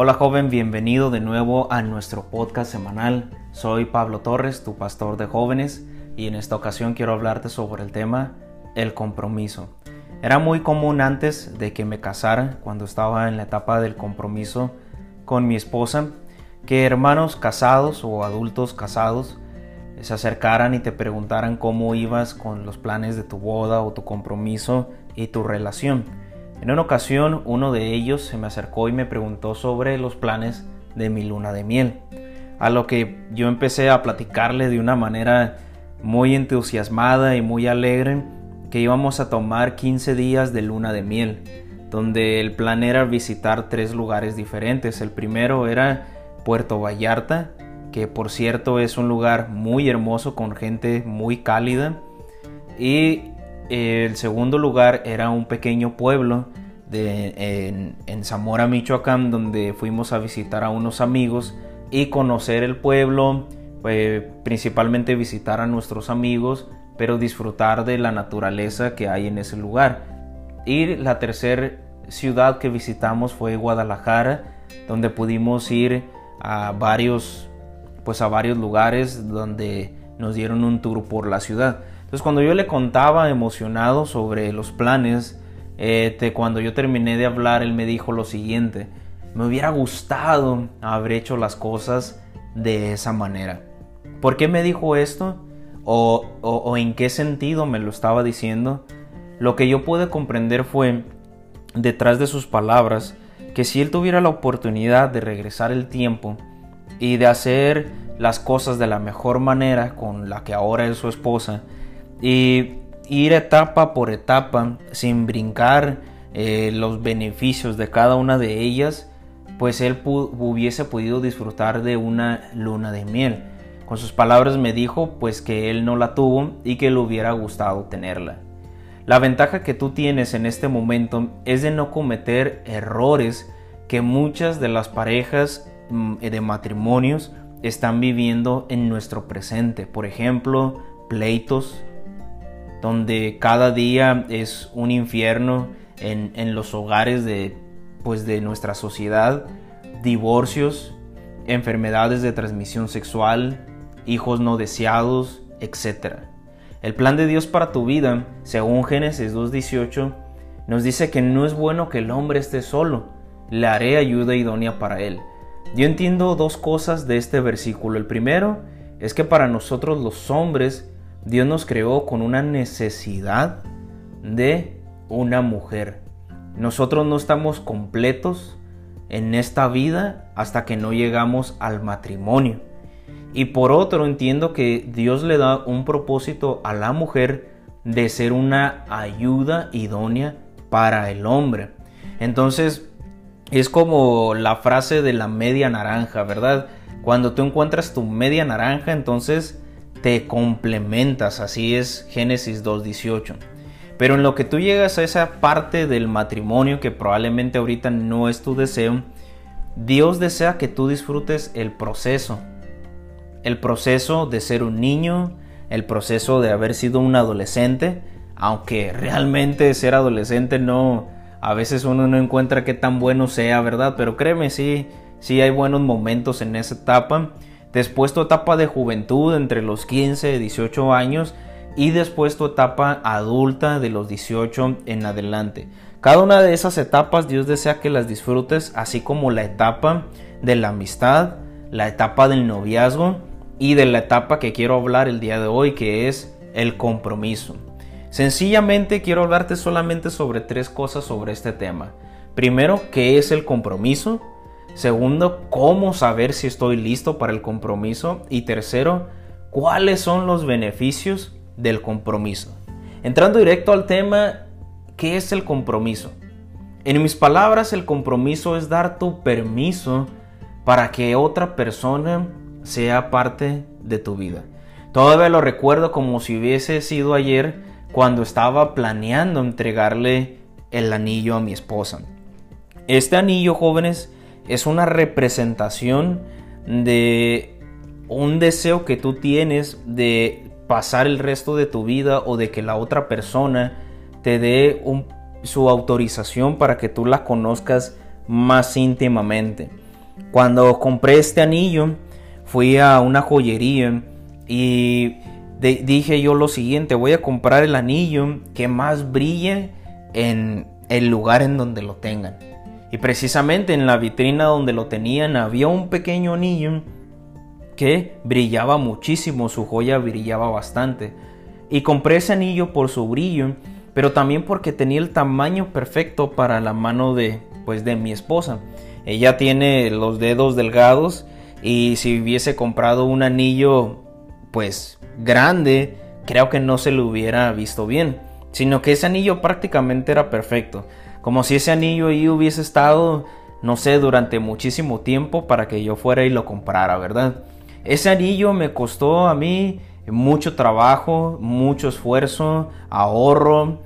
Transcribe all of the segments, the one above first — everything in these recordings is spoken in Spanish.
Hola joven, bienvenido de nuevo a nuestro podcast semanal. Soy Pablo Torres, tu pastor de jóvenes, y en esta ocasión quiero hablarte sobre el tema el compromiso. Era muy común antes de que me casara, cuando estaba en la etapa del compromiso con mi esposa, que hermanos casados o adultos casados se acercaran y te preguntaran cómo ibas con los planes de tu boda o tu compromiso y tu relación. En una ocasión uno de ellos se me acercó y me preguntó sobre los planes de mi luna de miel, a lo que yo empecé a platicarle de una manera muy entusiasmada y muy alegre que íbamos a tomar 15 días de luna de miel, donde el plan era visitar tres lugares diferentes. El primero era Puerto Vallarta, que por cierto es un lugar muy hermoso con gente muy cálida. Y el segundo lugar era un pequeño pueblo de, en, Zamora, Michoacán, donde fuimos a visitar a unos amigos y conocer el pueblo, pues, principalmente visitar a nuestros amigos, pero disfrutar de la naturaleza que hay en ese lugar. Y la tercera ciudad que visitamos fue Guadalajara, donde pudimos ir a varios, pues a varios lugares donde nos dieron un tour por la ciudad. Entonces cuando yo le contaba emocionado sobre los planes, este, cuando yo terminé de hablar, él me dijo lo siguiente, me hubiera gustado haber hecho las cosas de esa manera. ¿Por qué me dijo esto? O, o, en qué sentido me lo estaba diciendo? Lo que yo pude comprender fue, detrás de sus palabras, que si él tuviera la oportunidad de regresar el tiempo y de hacer las cosas de la mejor manera con la que ahora es su esposa, y ir etapa por etapa sin brincar eh, los beneficios de cada una de ellas, pues él hubiese podido disfrutar de una luna de miel. Con sus palabras me dijo pues que él no la tuvo y que le hubiera gustado tenerla. La ventaja que tú tienes en este momento es de no cometer errores que muchas de las parejas mm, de matrimonios están viviendo en nuestro presente. Por ejemplo, pleitos, donde cada día es un infierno en, los hogares de, pues, de nuestra sociedad, divorcios, enfermedades de transmisión sexual, hijos no deseados, etc. El plan de Dios para tu vida, según Génesis 2.18, nos dice que no es bueno que el hombre esté solo, le haré ayuda idónea para él. Yo entiendo dos cosas de este versículo. El primero es que para nosotros los hombres Dios nos creó con una necesidad de una mujer. Nosotros no estamos completos en esta vida hasta que no llegamos al matrimonio. Y por otro entiendo que Dios le da un propósito a la mujer de ser una ayuda idónea para el hombre. Entonces es como la frase de la media naranja, ¿verdad? Cuando tú encuentras tu media naranja, entonces te complementas, así es Génesis 2.18. Pero en lo que tú llegas a esa parte del matrimonio que probablemente ahorita no es tu deseo, Dios desea que tú disfrutes el proceso. El proceso de ser un niño, el proceso de haber sido un adolescente, aunque realmente ser adolescente no, a veces uno no encuentra qué tan bueno sea, ¿verdad? Pero créeme, sí, sí hay buenos momentos en esa etapa después tu etapa de juventud entre los 15 y 18 años y después tu etapa adulta de los 18 en adelante. Cada una de esas etapas Dios desea que las disfrutes, así como la etapa de la amistad, la etapa del noviazgo y de la etapa que quiero hablar el día de hoy, que es el compromiso. Sencillamente quiero hablarte solamente sobre tres cosas sobre este tema. Primero, ¿qué es el compromiso? Segundo, cómo saber si estoy listo para el compromiso. Y tercero, cuáles son los beneficios del compromiso. Entrando directo al tema, ¿qué es el compromiso? En mis palabras, el compromiso es dar tu permiso para que otra persona sea parte de tu vida. Todavía lo recuerdo como si hubiese sido ayer cuando estaba planeando entregarle el anillo a mi esposa. Este anillo, jóvenes, es una representación de un deseo que tú tienes de pasar el resto de tu vida o de que la otra persona te dé su autorización para que tú la conozcas más íntimamente. Cuando compré este anillo, fui a una joyería y dije yo lo siguiente, voy a comprar el anillo que más brille en el lugar en donde lo tengan. Y precisamente en la vitrina donde lo tenían había un pequeño anillo que brillaba muchísimo, su joya brillaba bastante. Y compré ese anillo por su brillo, pero también porque tenía el tamaño perfecto para la mano de pues de mi esposa. Ella tiene los dedos delgados y si hubiese comprado un anillo pues grande, creo que no se lo hubiera visto bien, sino que ese anillo prácticamente era perfecto, como si ese anillo ahí hubiese estado no sé, durante muchísimo tiempo para que yo fuera y lo comprara, ¿verdad? Ese anillo me costó a mí mucho trabajo, mucho esfuerzo, ahorro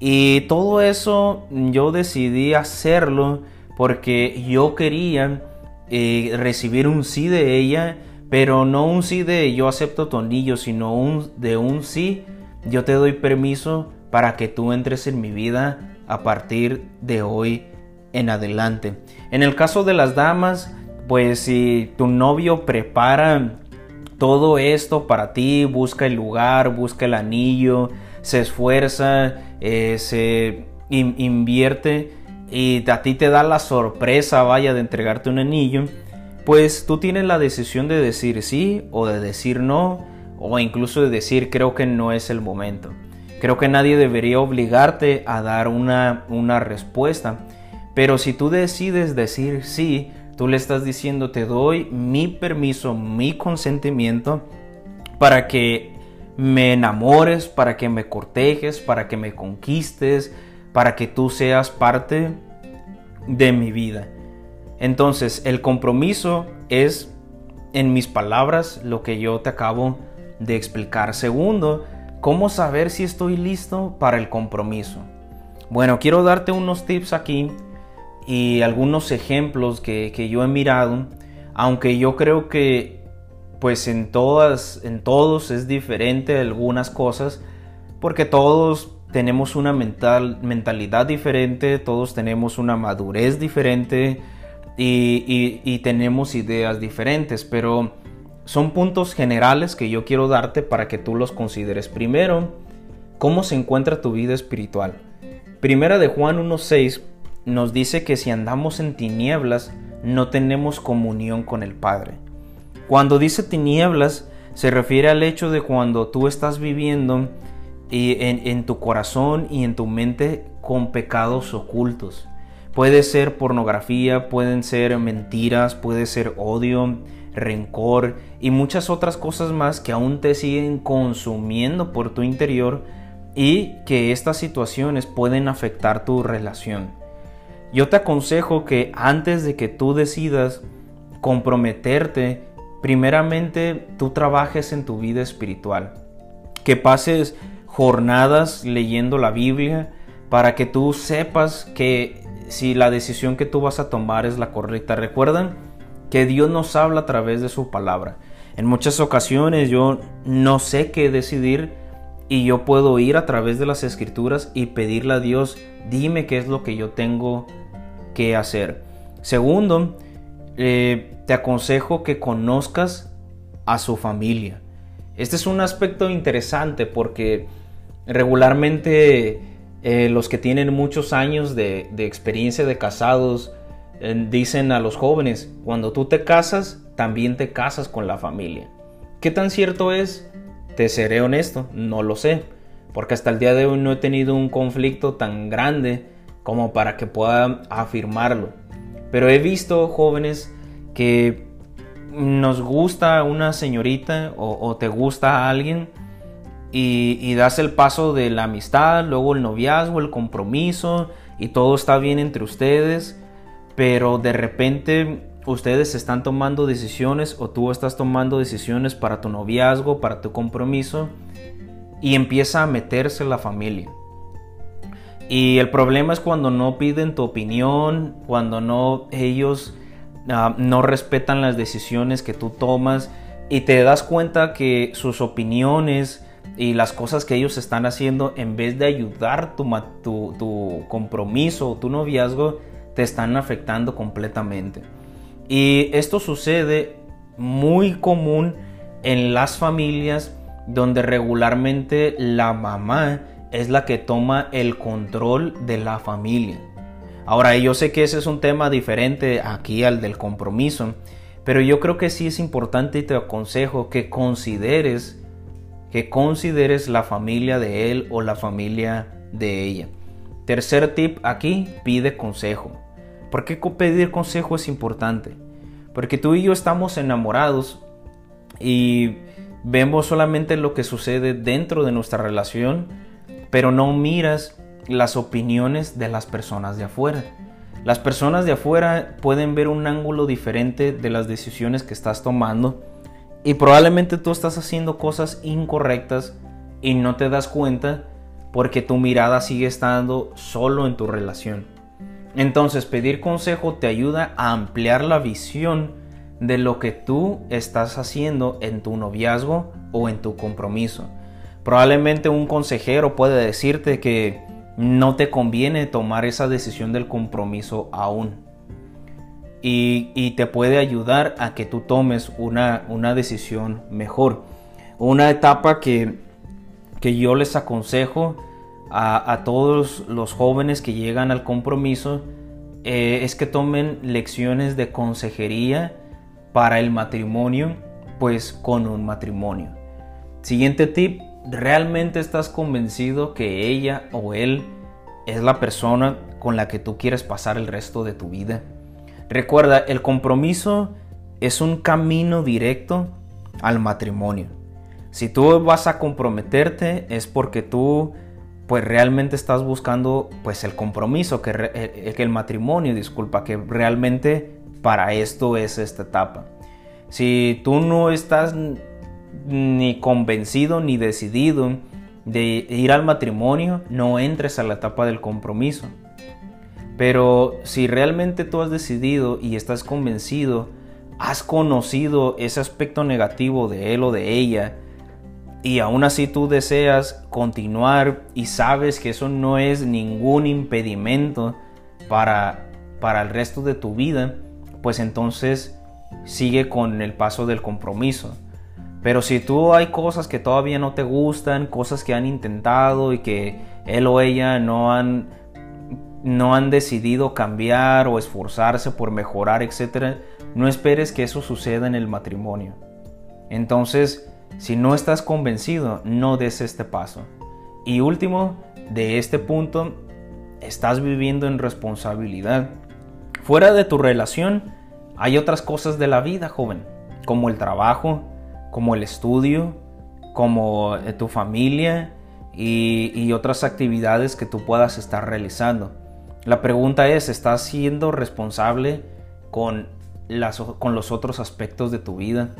y todo eso yo decidí hacerlo porque yo quería eh, recibir un sí de ella, pero no un sí de yo acepto tu anillo, sino un, de un sí, yo te doy permiso para que tú entres en mi vida a partir de hoy en adelante. En el caso de las damas, pues si tu novio prepara todo esto para ti, busca el lugar, busca el anillo, se esfuerza, eh, se invierte y a ti te da la sorpresa, vaya, de entregarte un anillo, pues tú tienes la decisión de decir sí o de decir no, o incluso de decir creo que no es el momento. Creo que nadie debería obligarte a dar una, una respuesta. Pero si tú decides decir sí, Tú le estás diciendo, te doy mi permiso, mi consentimiento para que me enamores, para que me cortejes, para que me conquistes, para que tú seas parte de mi vida. Entonces, el compromiso es, en mis palabras, lo que yo te acabo de explicar. Segundo, ¿cómo saber si estoy listo para el compromiso? Bueno, quiero darte unos tips aquí y algunos ejemplos que, yo he mirado, aunque yo creo que pues en todas, en todos es diferente algunas cosas, porque todos tenemos una mental, mentalidad diferente, todos tenemos una madurez diferente y, y tenemos ideas diferentes, pero son puntos generales que yo quiero darte para que tú los consideres. Primero, ¿cómo se encuentra tu vida espiritual? Primera de Juan 1.6 nos dice que si andamos en tinieblas no tenemos comunión con el Padre. Cuando dice tinieblas se refiere al hecho de cuando tú estás viviendo en, en tu corazón y en tu mente con pecados ocultos. Puede ser pornografía, pueden ser mentiras, puede ser odio, rencor y muchas otras cosas más que aún te siguen consumiendo por tu interior y que estas situaciones pueden afectar tu relación. Yo te aconsejo que antes de que tú decidas comprometerte, primeramente tú trabajes en tu vida espiritual. Que pases jornadas leyendo la Biblia para que tú sepas que si la decisión que tú vas a tomar es la correcta. Recuerden que Dios nos habla a través de su palabra. En muchas ocasiones yo no sé qué decidir y yo puedo ir a través de las escrituras y pedirle a Dios, dime qué es lo que yo tengo que hacer. Segundo, eh, te aconsejo que conozcas a su familia. Este es un aspecto interesante porque regularmente eh, los que tienen muchos años de, experiencia de casados dicen a los jóvenes, cuando tú te casas, también te casas con la familia. ¿Qué tan cierto es? Te seré honesto, no lo sé, porque hasta el día de hoy no he tenido un conflicto tan grande como para que pueda afirmarlo. Pero he visto jóvenes que nos gusta una señorita o, te gusta a alguien y, y, das el paso de la amistad, luego el noviazgo, el compromiso y todo está bien entre ustedes, pero de repente ustedes están tomando decisiones o tú estás tomando decisiones para tu noviazgo, para tu compromiso y empieza a meterse la familia. Y el problema es cuando no piden tu opinión, cuando no ellos ah, no respetan las decisiones que tú tomas y te das cuenta que sus opiniones y las cosas que ellos están haciendo en vez de ayudar tu, tu, tu compromiso o tu noviazgo te están afectando completamente. Y esto sucede muy común en las familias donde regularmente la mamá es la que toma el control de la familia. Ahora, yo sé que ese es un tema diferente aquí al del compromiso, pero yo creo que sí es importante y te aconsejo que consideres que consideres la familia de él o la familia de ella. Tercer tip aquí, pide consejo. ¿Por qué pedir consejo es importante? Porque tú y yo estamos enamorados y vemos solamente lo que sucede dentro de nuestra relación, pero no miras las opiniones de las personas de afuera. Las personas de afuera pueden ver un ángulo diferente de las decisiones que estás tomando y probablemente tú estás haciendo cosas incorrectas y no te das cuenta porque tu mirada sigue estando solo en tu relación. Entonces pedir consejo te ayuda a ampliar la visión de lo que tú estás haciendo en tu noviazgo o en tu compromiso. Probablemente un consejero puede decirte que no te conviene tomar esa decisión del compromiso aún y, te puede ayudar a que tú tomes una, una decisión mejor. Una etapa que, que yo les aconsejo a, todos los jóvenes que llegan al compromiso eh, es que tomen lecciones de consejería para el matrimonio, pues con un matrimonio. Siguiente tip, ¿realmente estás convencido que ella o él es la persona con la que tú quieres pasar el resto de tu vida? Recuerda, el compromiso es un camino directo al matrimonio. Si tú vas a comprometerte es porque tú pues realmente estás buscando pues el compromiso, que, eh, que el matrimonio, disculpa, que realmente para esto es esta etapa. Si tú no estás ni convencido ni decidido de ir al matrimonio, no entres a la etapa del compromiso. Pero si realmente tú has decidido y estás convencido, has conocido ese aspecto negativo de él o de ella, y aún así tú deseas continuar y sabes que eso no es ningún impedimento para, para el resto de tu vida, pues entonces sigue con el paso del compromiso. Pero si tú hay cosas que todavía no te gustan, cosas que han intentado y que él o ella no han no han decidido cambiar o esforzarse por mejorar, etc., no esperes que eso suceda en el matrimonio. Entonces, si no estás convencido, no des este paso. Y último, de este punto, estás viviendo en responsabilidad. Fuera de tu relación, hay otras cosas de la vida, joven, como el trabajo, como el estudio, como eh, tu familia y, otras actividades que tú puedas estar realizando. La pregunta es, ¿estás siendo responsable con los otros aspectos de tu vida?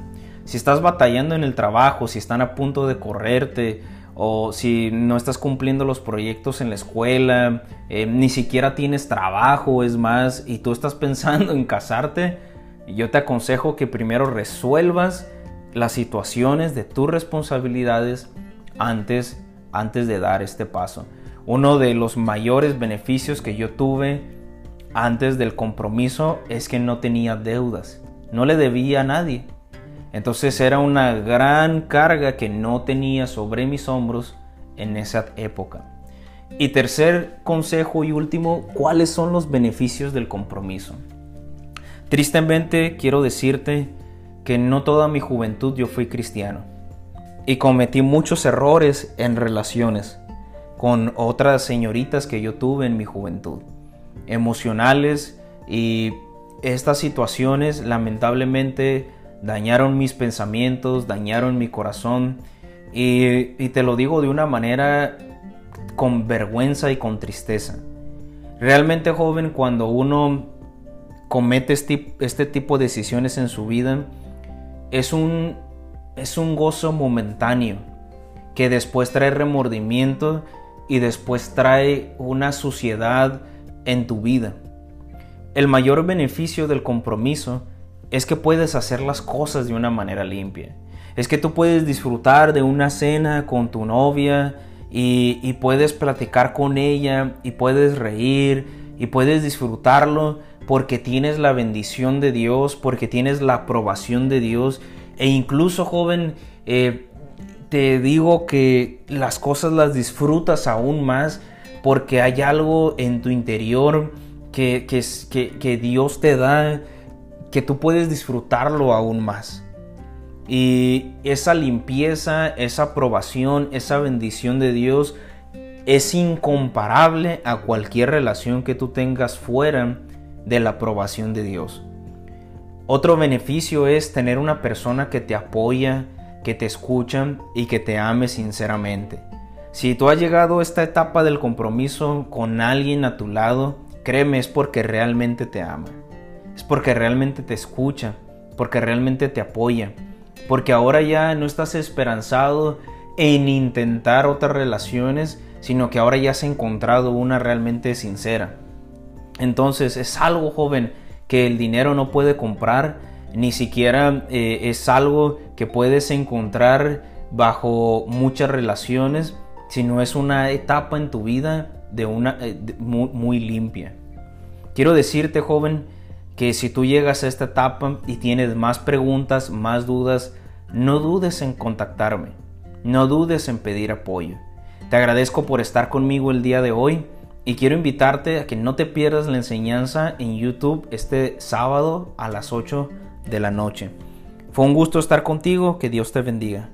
Si estás batallando en el trabajo, si están a punto de correrte, o si no estás cumpliendo los proyectos en la escuela, eh, ni siquiera tienes trabajo, es más, y tú estás pensando en casarte, yo te aconsejo que primero resuelvas las situaciones de tus responsabilidades antes, antes de dar este paso. Uno de los mayores beneficios que yo tuve antes del compromiso es que no tenía deudas, no le debía a nadie. Entonces era una gran carga que no tenía sobre mis hombros en esa época. Y tercer consejo y último, ¿cuáles son los beneficios del compromiso? Tristemente quiero decirte que no toda mi juventud yo fui cristiano y cometí muchos errores en relaciones con otras señoritas que yo tuve en mi juventud, emocionales y estas situaciones lamentablemente dañaron mis pensamientos, dañaron mi corazón y, te lo digo de una manera con vergüenza y con tristeza. Realmente joven, cuando uno comete este, este tipo de decisiones en su vida, es un, es un gozo momentáneo que después trae remordimiento y después trae una suciedad en tu vida. El mayor beneficio del compromiso es que puedes hacer las cosas de una manera limpia. Es que tú puedes disfrutar de una cena con tu novia y, puedes platicar con ella y puedes reír y puedes disfrutarlo porque tienes la bendición de Dios, porque tienes la aprobación de Dios. E incluso, joven, eh, te digo que las cosas las disfrutas aún más porque hay algo en tu interior que, que Dios te da que tú puedes disfrutarlo aún más. Y esa limpieza, esa aprobación, esa bendición de Dios es incomparable a cualquier relación que tú tengas fuera de la aprobación de Dios. Otro beneficio es tener una persona que te apoya, que te escucha y que te ame sinceramente. Si tú has llegado a esta etapa del compromiso con alguien a tu lado, créeme, es porque realmente te ama. Es porque realmente te escucha, porque realmente te apoya, porque ahora ya no estás esperanzado en intentar otras relaciones, sino que ahora ya has encontrado una realmente sincera. Entonces es algo joven que el dinero no puede comprar, ni siquiera eh, es algo que puedes encontrar bajo muchas relaciones, sino es una etapa en tu vida de una eh, muy, muy limpia. Quiero decirte, joven, que si tú llegas a esta etapa y tienes más preguntas, más dudas, no dudes en contactarme, no dudes en pedir apoyo. Te agradezco por estar conmigo el día de hoy y quiero invitarte a que no te pierdas la enseñanza en YouTube este sábado a las 8 de la noche. Fue un gusto estar contigo, que Dios te bendiga.